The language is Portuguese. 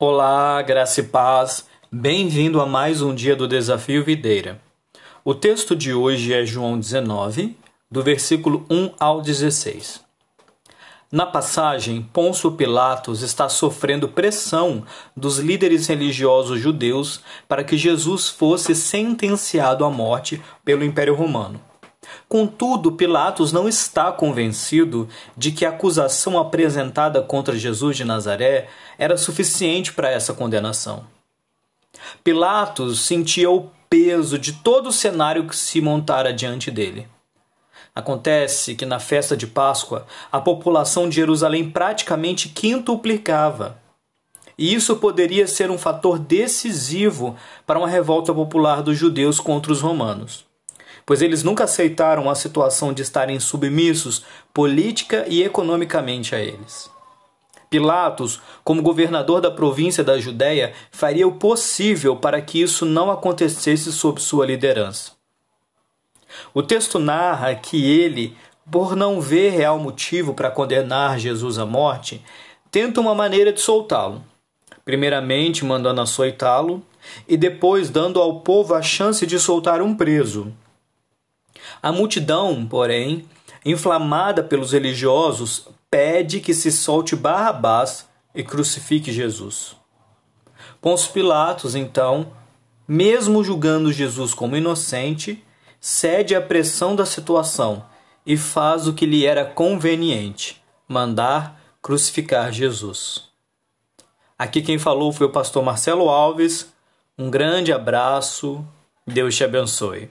Olá, graça e paz. Bem-vindo a mais um dia do Desafio Videira. O texto de hoje é João 19, do versículo 1 ao 16. Na passagem, Pôncio Pilatos está sofrendo pressão dos líderes religiosos judeus para que Jesus fosse sentenciado à morte pelo Império Romano. Contudo, Pilatos não está convencido de que a acusação apresentada contra Jesus de Nazaré era suficiente para essa condenação. Pilatos sentia o peso de todo o cenário que se montara diante dele. Acontece que na festa de Páscoa a população de Jerusalém praticamente quintuplicava. E isso poderia ser um fator decisivo para uma revolta popular dos judeus contra os romanos pois eles nunca aceitaram a situação de estarem submissos política e economicamente a eles. Pilatos, como governador da província da Judéia, faria o possível para que isso não acontecesse sob sua liderança. O texto narra que ele, por não ver real motivo para condenar Jesus à morte, tenta uma maneira de soltá-lo. Primeiramente mandando açoitá-lo e depois dando ao povo a chance de soltar um preso, a multidão, porém, inflamada pelos religiosos, pede que se solte Barrabás e crucifique Jesus. Pôncio Pilatos, então, mesmo julgando Jesus como inocente, cede à pressão da situação e faz o que lhe era conveniente: mandar crucificar Jesus. Aqui quem falou foi o pastor Marcelo Alves. Um grande abraço. Deus te abençoe.